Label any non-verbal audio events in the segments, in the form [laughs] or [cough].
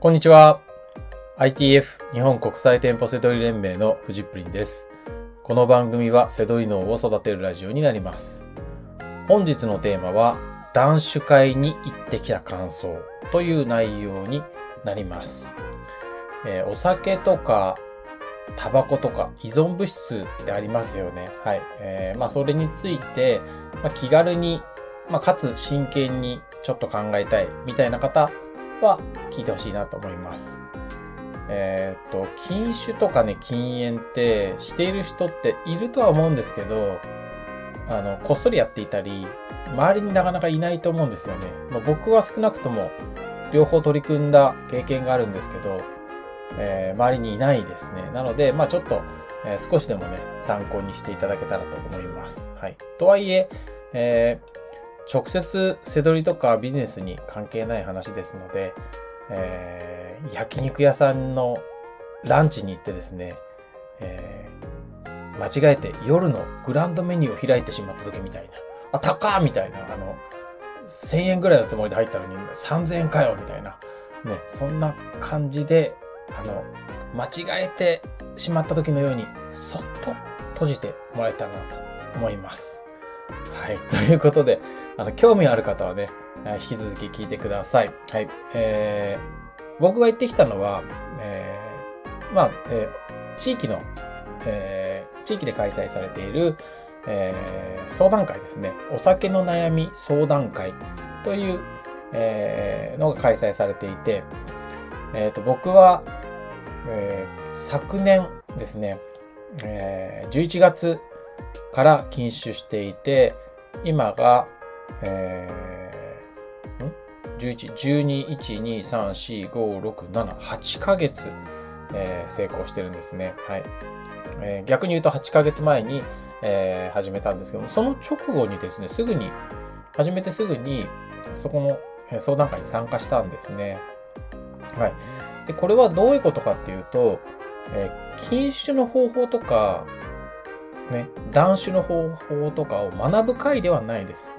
こんにちは。ITF 日本国際店舗セドリ連盟のフジプリンです。この番組はセドリ脳を育てるラジオになります。本日のテーマは男子会に行ってきた感想という内容になります。えーお酒とかタバコとか依存物質ってありますよね。はい。えーまあそれについて、まあ、気軽に、まあかつ真剣にちょっと考えたいみたいな方は聞いてほしいなと思います。えーっと、禁酒とかね、禁煙ってしている人っているとは思うんですけど、あの、こっそりやっていたり、周りになかなかいないと思うんですよね。もう僕は少なくとも両方取り組んだ経験があるんですけど、えー周りにいないですね。なので、まあちょっと、えー少しでもね、参考にしていただけたらと思います。はい。とはいえ、えー直接背取りとかビジネスに関係ない話ですので、えー焼肉屋さんのランチに行ってですね、えー間違えて夜のグランドメニューを開いてしまった時みたいな、あ、高っみたいな、あの、1000円ぐらいのつもりで入ったのに3000円かよみたいな、ね、そんな感じで、あの、間違えてしまった時のように、そっと閉じてもらえたらなと思います。はい。[laughs] ということで、あの、興味ある方はね、引き続き聞いてください。はい。えー、僕が行ってきたのは、えー、まあ、えー地域の、えー地域で開催されている、えー相談会ですね。お酒の悩み相談会という、えーのが開催されていて、えっ、と、僕は、えー昨年ですね、えー11月から禁酒していて、今が、えー、ん ?11、12、1、2、3、4、5、6、7、8ヶ月、えー成功してるんですね。はい。えー逆に言うと8ヶ月前に、えー始めたんですけども、その直後にですね、すぐに、始めてすぐに、そこの相談会に参加したんですね。はい。で、これはどういうことかっていうと、えー禁酒の方法とか、ね、断酒の方法とかを学ぶ会ではないです。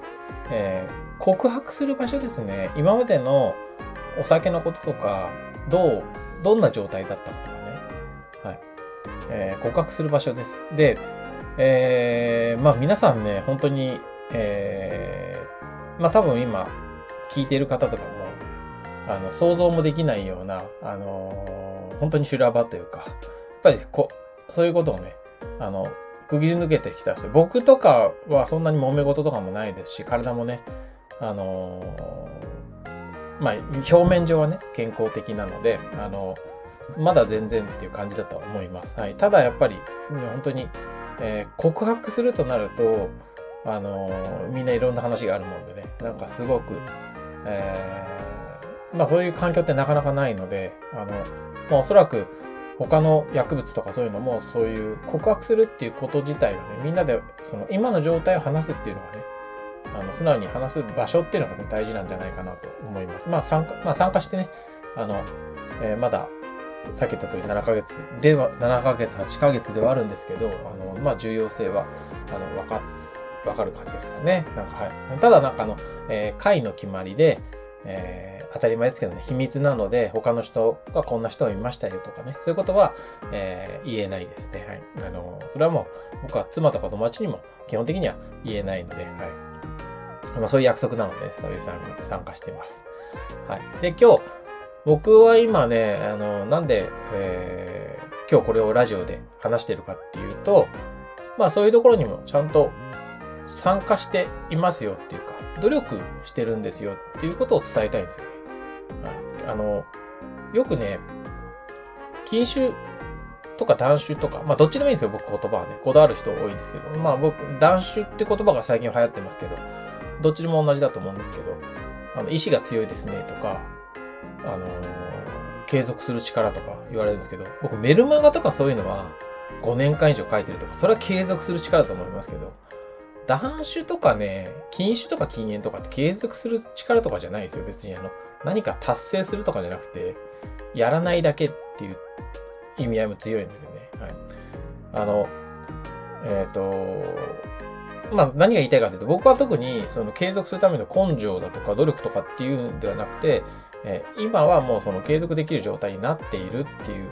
えー告白する場所ですね。今までのお酒のこととか、どう、どんな状態だったかとかね。はい。えー告白する場所です。で、えーまあ皆さんね、本当に、えーまあ多分今、聞いている方とかも、あの、想像もできないような、あのー本当に修羅場というか、やっぱりこ、そういうことをね、あの、区切り抜けてきた人、僕とかはそんなに揉め事とかもないですし、体もね、あのーまあ、表面上はね、健康的なので、あのまだ全然っていう感じだとは思います。はい。ただやっぱり、本当に、えー告白するとなると、あのみんないろんな話があるもんでね、なんかすごく、えーまあそういう環境ってなかなかないので、あの、まあおそらく他の薬物とかそういうのもそういう告白するっていうこと自体がね、みんなでその今の状態を話すっていうのがね、あの素直に話す場所っていうのが、大事なんじゃないかなと思います。まあ参加、まあ参加してね、あの、えーまだ、さっき言った通り7ヶ月では、7ヶ月、8ヶ月ではあるんですけど、あの、まあ重要性は、あの、わか、わかる感じですかね。なんかはい。ただなんかあの、えー会の決まりで、えー当たり前ですけどね、秘密なので、他の人がこんな人を見ましたよとかね、そういうことは、えー言えないですね。はい。あの、それはもう、僕は妻とか友達にも基本的には言えないので、はい。まあそういう約束なので、そういう参加参加しています。はい。で、今日、僕は今ね、あの、なんで、えー今日これをラジオで話してるかっていうと、まあそういうところにもちゃんと参加していますよっていうか、努力してるんですよっていうことを伝えたいんですよね。あの、よくね、禁酒とか断酒とか、まあどっちでもいいんですよ、僕言葉はね。こだわる人多いんですけど、まあ僕、断酒って言葉が最近流行ってますけど、どっちでも同じだと思うんですけど、あの、意志が強いですねとか、あのー継続する力とか言われるんですけど、僕メルマガとかそういうのは5年間以上書いてるとか、それは継続する力だと思いますけど、断酒とかね、禁酒とか禁煙とかって継続する力とかじゃないですよ。別にあの、何か達成するとかじゃなくて、やらないだけっていう意味合いも強いのでね。はい。あの、えっ、と、まあ何が言いたいかというと、僕は特にその継続するための根性だとか努力とかっていうんではなくて、えー、今はもうその継続できる状態になっているっていう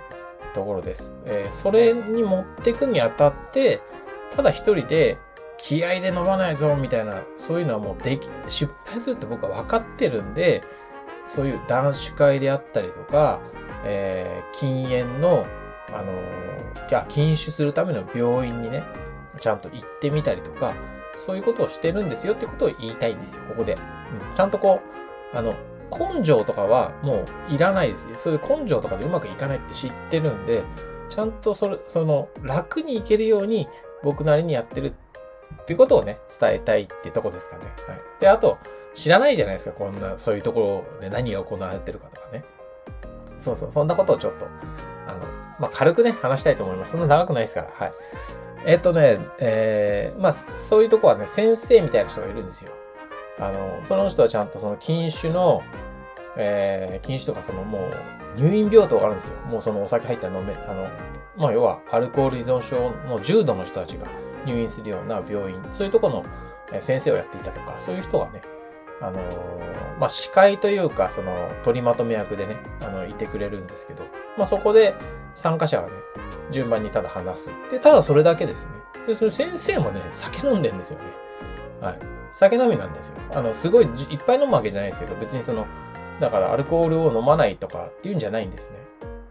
ところです。えー、それに持っていくにあたって、ただ一人で気合で飲まないぞみたいな、そういうのはもうでき、失敗するって僕は分かってるんで、そういう男子会であったりとか、えー、禁煙の、あのー、禁酒するための病院にね、ちゃんと行ってみたりとか、そういうことをしてるんですよってことを言いたいんですよ、ここで。うん、ちゃんとこう、あの、根性とかはもういらないです。そういう根性とかでうまくいかないって知ってるんで、ちゃんとそれ、その、楽にいけるように僕なりにやってるっていうことをね、伝えたいっていうとこですかね。はい。で、あと、知らないじゃないですか、こんな、そういうところで何が行われてるかとかね。そうそう、そんなことをちょっと、あの、まあ、軽くね、話したいと思います。そんな長くないですから、はい。えっ、ー、とね、えー、まあ、そういうとこはね、先生みたいな人がいるんですよ。あの、その人はちゃんとその禁酒の、えー、禁酒とかそのもう入院病棟があるんですよ。もうそのお酒入ったら飲め、あの、まあ要はアルコール依存症の重度の人たちが入院するような病院、そういうとこの先生をやっていたとか、そういう人がね、あのー、まあ、司会というか、その、取りまとめ役でね、あの、いてくれるんですけど、まあ、そこで参加者がね、順番にただ話す。で、ただそれだけですね。で、その先生もね、酒飲んでんですよね。はい。酒飲みなんですよ。あの、すごいいっぱい飲むわけじゃないですけど、別にその、だからアルコールを飲まないとかっていうんじゃないんですね。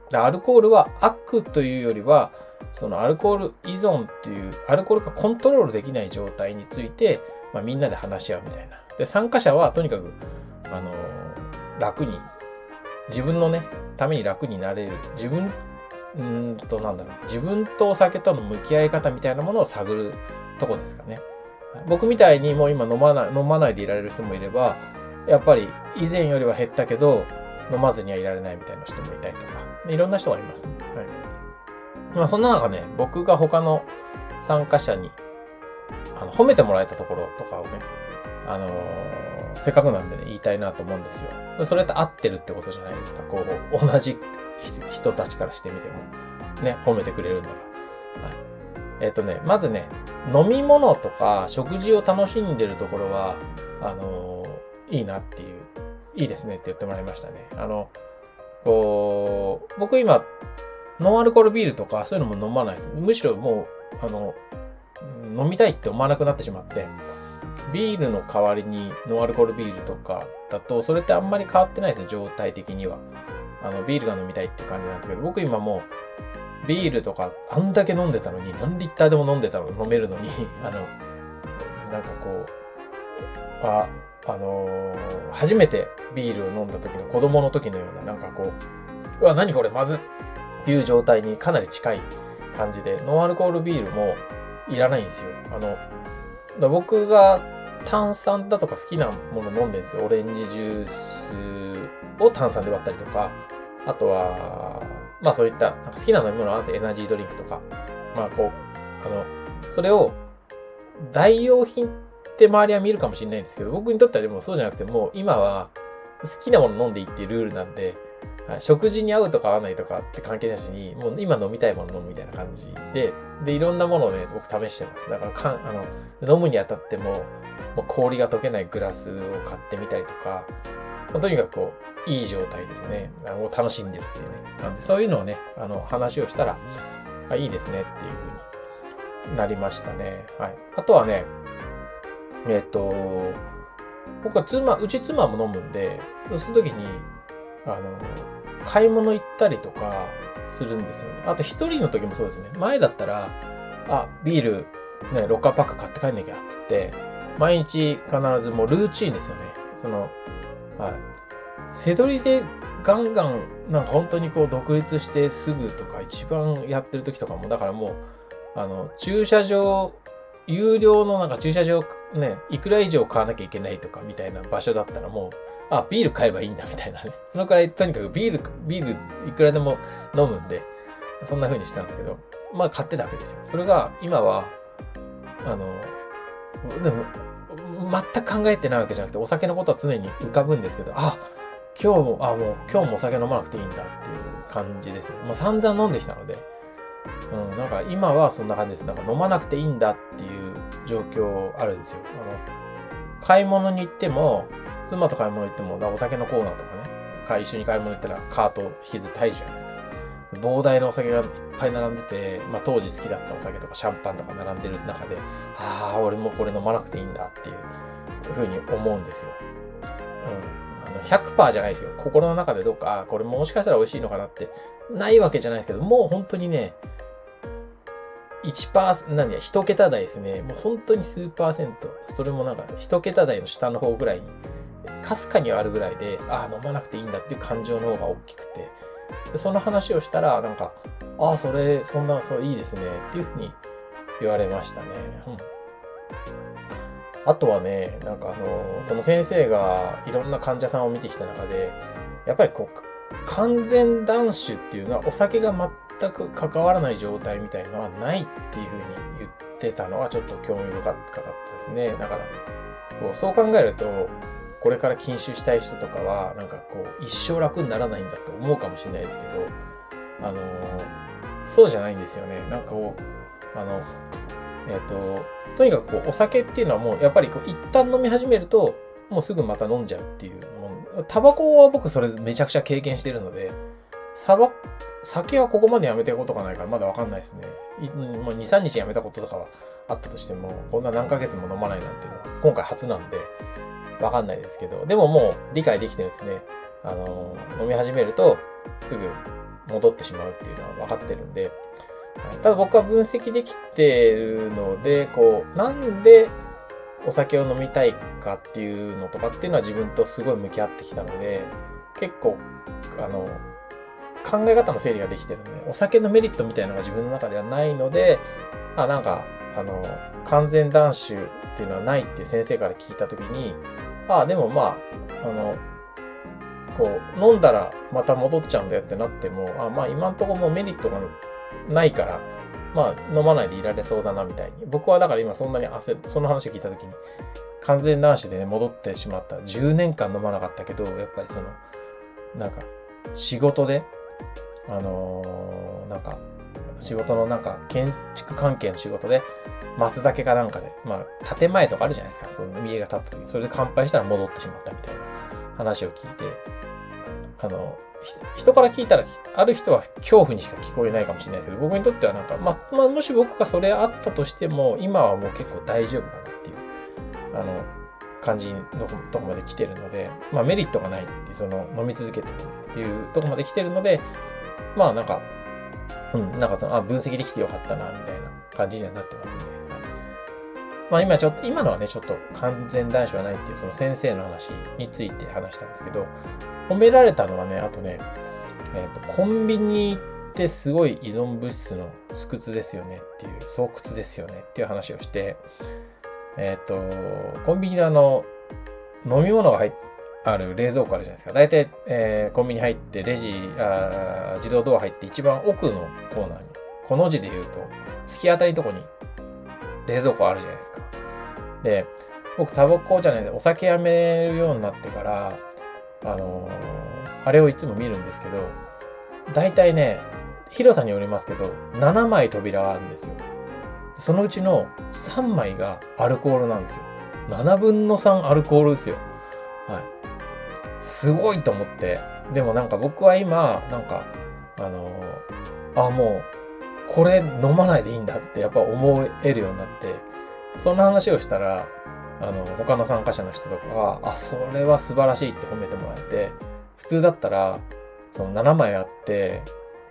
だアルコールは悪というよりは、そのアルコール依存っていう、アルコールがコントロールできない状態について、まあ、みんなで話し合うみたいな。で、参加者はとにかく、あのー、楽に、自分のね、ために楽になれる。自分、うんと、なんだろう。自分とお酒との向き合い方みたいなものを探るとこですかね。僕みたいにもう今飲まない、飲まないでいられる人もいれば、やっぱり以前よりは減ったけど、飲まずにはいられないみたいな人もいたりとか、いろんな人がいます、はい。まあそんな中ね、僕が他の参加者に、あの、褒めてもらえたところとかをね、あのー、せっかくなんでね、言いたいなと思うんですよ。それって合ってるってことじゃないですか。こう、同じ人たちからしてみても。ね、褒めてくれるんだから。はい。えっ、ー、とね、まずね、飲み物とか食事を楽しんでるところは、あのー、いいなっていう、いいですねって言ってもらいましたね。あの、こう、僕今、ノンアルコールビールとかそういうのも飲まないです。むしろもう、あの、飲みたいって思わなくなってしまって、ビールの代わりにノンアルコールビールとかだと、それってあんまり変わってないですね、状態的には。あの、ビールが飲みたいって感じなんですけど、僕今もう、ビールとか、あんだけ飲んでたのに、何リッターでも飲んでたの、飲めるのに、[laughs] あの、なんかこう、あ、あのー、初めてビールを飲んだ時の子供の時のような、なんかこう、うわ、何これ、まずっていう状態にかなり近い感じで、ノンアルコールビールもいらないんですよ。あの、僕が炭酸だとか好きなもの飲んでるんですよ。オレンジジュースを炭酸で割ったりとか、あとは、まあそういった、なんか好きな飲み物あるんですよ。エナジードリンクとか。まあこう、あの、それを代用品って周りは見るかもしれないんですけど、僕にとってはでもそうじゃなくて、もう今は好きなもの飲んでいいっていうルールなんで、はい、食事に合うとか合わないとかって関係なしに、もう今飲みたいもの飲むみたいな感じで、で、いろんなものをね、僕試してます。だからかん、あの、飲むにあたっても、もう氷が溶けないグラスを買ってみたりとか、まあ、とにかくこう、いい状態ですね。あの楽しんでるっていうね。なんで、そういうのをね、あの、話をしたら、あいいですねっていう風になりましたね。はい。あとはね、えっ、ー、と、僕は妻、うち妻も飲むんで、その時に、あの、買い物行ったりとかするんですよね。あと一人の時もそうですね。前だったら、あ、ビール、ね、ロッカーパック買って帰んなきゃって言って、毎日必ずもうルーチンですよね。その、はい。背取りでガンガン、なんか本当にこう独立してすぐとか一番やってる時とかも、だからもう、あの、駐車場、有料のなんか駐車場ね、いくら以上買わなきゃいけないとかみたいな場所だったらもう、あ、ビール買えばいいんだみたいなね。[laughs] そのくらいとにかくビール、ビールいくらでも飲むんで、そんな風にしたんですけど、まあ買ってたわけですよ。それが今は、あの、でも、全く考えてないわけじゃなくて、お酒のことは常に浮かぶんですけど、あ、今日も、あ、もう今日もお酒飲まなくていいんだっていう感じですね。もう散々飲んできたので、うん、なんか今はそんな感じです。なんか飲まなくていいんだっていう状況あるんですよ。あの、買い物に行っても、妻と買い物行っても、お酒のコーナーとかね、一緒に買い物行ったらカート引きずって入るじゃないですか。膨大なお酒がいっぱい並んでて、まあ当時好きだったお酒とかシャンパンとか並んでる中で、ああ、俺もこれ飲まなくていいんだっていうふうに思うんですよ。うん。あの100%じゃないですよ。心の中でどうか、これもしかしたら美味しいのかなって、ないわけじゃないですけど、もう本当にね、1%、何や、1桁台ですね。もう本当に数パーセント。それもなんか、1桁台の下の方ぐらいに、かすかにはあるぐらいで、ああ、飲まなくていいんだっていう感情の方が大きくて。でその話をしたら、なんか、ああ、それ、そんな、そう、いいですね。っていうふうに言われましたね。うん。あとはね、なんかあの、その先生がいろんな患者さんを見てきた中で、やっぱりこう、完全断酒っていうのはお酒が全く関わらない状態みたいなのはないっていうふうに言ってたのはちょっと興味深かったですね。だから、こうそう考えると、これから禁酒したい人とかは、なんかこう、一生楽にならないんだと思うかもしれないですけど、あのー、そうじゃないんですよね。なんかこう、あの、えっ、ー、と、とにかくこう、お酒っていうのはもう、やっぱりこう、一旦飲み始めると、もうすぐまた飲んじゃうっていうもん。タバコは僕それめちゃくちゃ経験してるので、サバ、酒はここまでやめてることがないからまだわかんないですね。もう2、3日やめたこととかはあったとしても、こんな何ヶ月も飲まないなんていうのは今回初なんで、わかんないですけど、でももう理解できてるんですね。あの、飲み始めるとすぐ戻ってしまうっていうのは分かってるんで、ただ僕は分析できてるので、こう、なんでお酒を飲みたいかっていうのとかっていうのは自分とすごい向き合ってきたので、結構、あの、考え方の整理ができてるんで、お酒のメリットみたいなのが自分の中ではないので、あ、なんか、あの、完全断酒っていうのはないっていう先生から聞いたときに、ああ、でもまあ、あの、こう、飲んだらまた戻っちゃうんだよってなっても、あ、まあ今んとこもうメリットがないから、まあ、飲まないでいられそうだな、みたいに。僕はだから今そんなに焦る、その話聞いたときに、完全男子でね、戻ってしまった。10年間飲まなかったけど、やっぱりその、なんか、仕事で、あのー、なんか、仕事のなんか、建築関係の仕事で、松茸かなんかで、まあ、建前とかあるじゃないですか。その家が建った時それで乾杯したら戻ってしまったみたいな話を聞いて、あの、人から聞いたら、ある人は恐怖にしか聞こえないかもしれないですけど、僕にとってはなんか、まあ、まあ、もし僕がそれあったとしても、今はもう結構大丈夫かなっていう、あの、感じのとこまで来てるので、まあメリットがないっていう、その飲み続けてるっていうとこまで来てるので、まあなんか、うん、なんかその、あ、分析できてよかったな、みたいな感じにはなってますね。まあ今ちょっと、今のはね、ちょっと完全男子はないっていうその先生の話について話したんですけど、褒められたのはね、あとね、えっ、ー、と、コンビニってすごい依存物質の巣窟ですよねっていう、巣窟ですよねっていう話をして、えっ、ー、と、コンビニのあの、飲み物が入っある冷蔵庫あるじゃないですか。大体、えー、コンビニ入って、レジあ、自動ドア入って一番奥のコーナーに、この字で言うと、突き当たりとこに冷蔵庫あるじゃないですか。で、僕タバコじゃないでお酒やめるようになってから、あのー、あれをいつも見るんですけど、大体ね、広さによりますけど、7枚扉があるんですよ。そのうちの3枚がアルコールなんですよ。7分の3アルコールですよ。はい。すごいと思って。でもなんか僕は今、なんか、あのー、あ、もう、これ飲まないでいいんだってやっぱ思えるようになって、そんな話をしたら、あの、他の参加者の人とかが、あ、それは素晴らしいって褒めてもらえて、普通だったら、その7枚あって、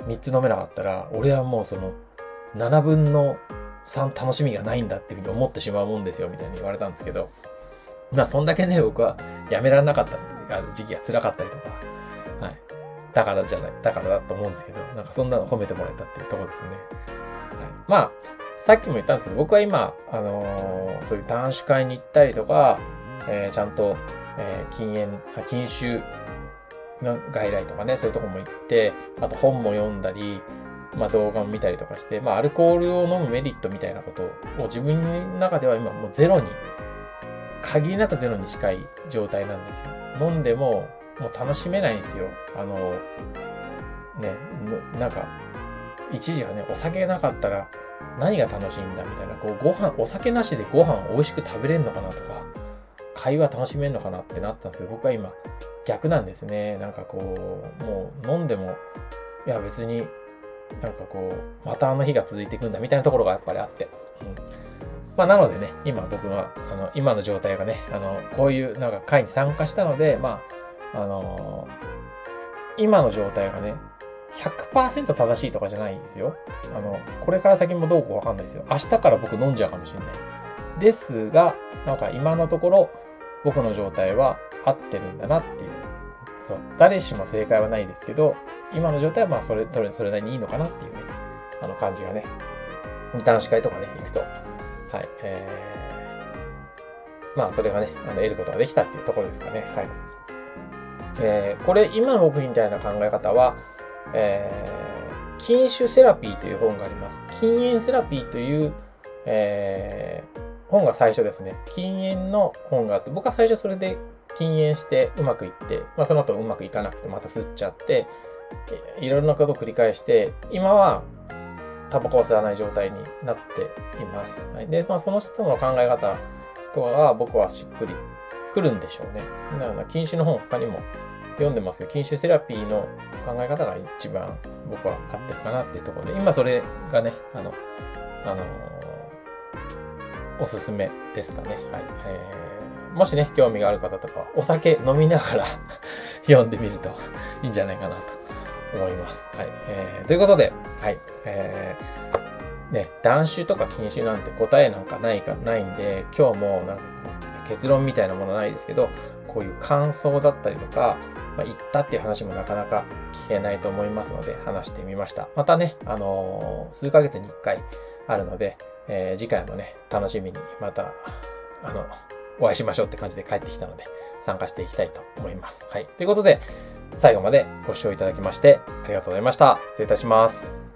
3つ飲めなかったら、俺はもうその、7分の3楽しみがないんだっていうふうに思ってしまうもんですよ、みたいに言われたんですけど、まあ、そんだけね、僕はやめられなかったあの時期が辛かったりとか、はい。だからじゃない、だからだと思うんですけど、なんかそんなの褒めてもらえたっていうとこですね。はい。まあ、さっきも言ったんですけど、僕は今、あのー、そういう短酒会に行ったりとか、えー、ちゃんと、えー、禁煙、禁酒の外来とかね、そういうとこも行って、あと本も読んだり、まあ動画も見たりとかして、まあアルコールを飲むメリットみたいなことを自分の中では今もうゼロに、限りなくゼロに近い状態なんですよ。飲んでも、もう楽しめないんですよ。あの、ね、なんか、一時はね、お酒がなかったら、何が楽しいんだみたいな、こう、ご飯、お酒なしでご飯美味しく食べれんのかなとか、会話楽しめんのかなってなったんですけど、僕は今、逆なんですね。なんかこう、もう飲んでも、いや別になんかこう、またあの日が続いていくんだみたいなところがやっぱりあって。うんまあ、なのでね、今僕は、あの、今の状態がね、あの、こういうなんか会に参加したので、まあ、あのー、今の状態がね、100%正しいとかじゃないんですよ。あの、これから先もどうかわかんないですよ。明日から僕飲んじゃうかもしれない。ですが、なんか今のところ、僕の状態は合ってるんだなっていう。そう。誰しも正解はないですけど、今の状態はまあそれ、それ、それなりにいいのかなっていうね、あの感じがね、男子会とかね、行くと、はい、えー、まあそれがね、あの得ることができたっていうところですかね、はい。えー、これ、今の僕みたいな考え方は、えー、禁酒セラピーという本があります。禁煙セラピーという、えー、本が最初ですね。禁煙の本があって、僕は最初それで禁煙してうまくいって、まあその後うまくいかなくてまた吸っちゃって、いろんなことを繰り返して、今はタバコを吸わない状態になっています。はい、で、まあその人の考え方とかが僕はしっくりくるんでしょうね。だから禁酒の本他にも読んでますけど、禁酒セラピーの考え方が一番僕は合ってるかなっていうところで、今それがね、あの、あのおすすめですかね。はい。えー、もしね、興味がある方とかお酒飲みながら [laughs] 読んでみるといいんじゃないかなと思います。はい。えー、ということで、はい。えー、ね、断酒とか禁酒なんて答えなんかないか、ないんで、今日もなんか結論みたいなものないですけど、こういう感想だったりとか、まあ、言ったっていう話もなかなか聞けないと思いますので、話してみました。またね、あのー、数ヶ月に一回あるので、えー、次回もね、楽しみにまた、あの、お会いしましょうって感じで帰ってきたので、参加していきたいと思います。はい。ということで、最後までご視聴いただきまして、ありがとうございました。失礼いたします。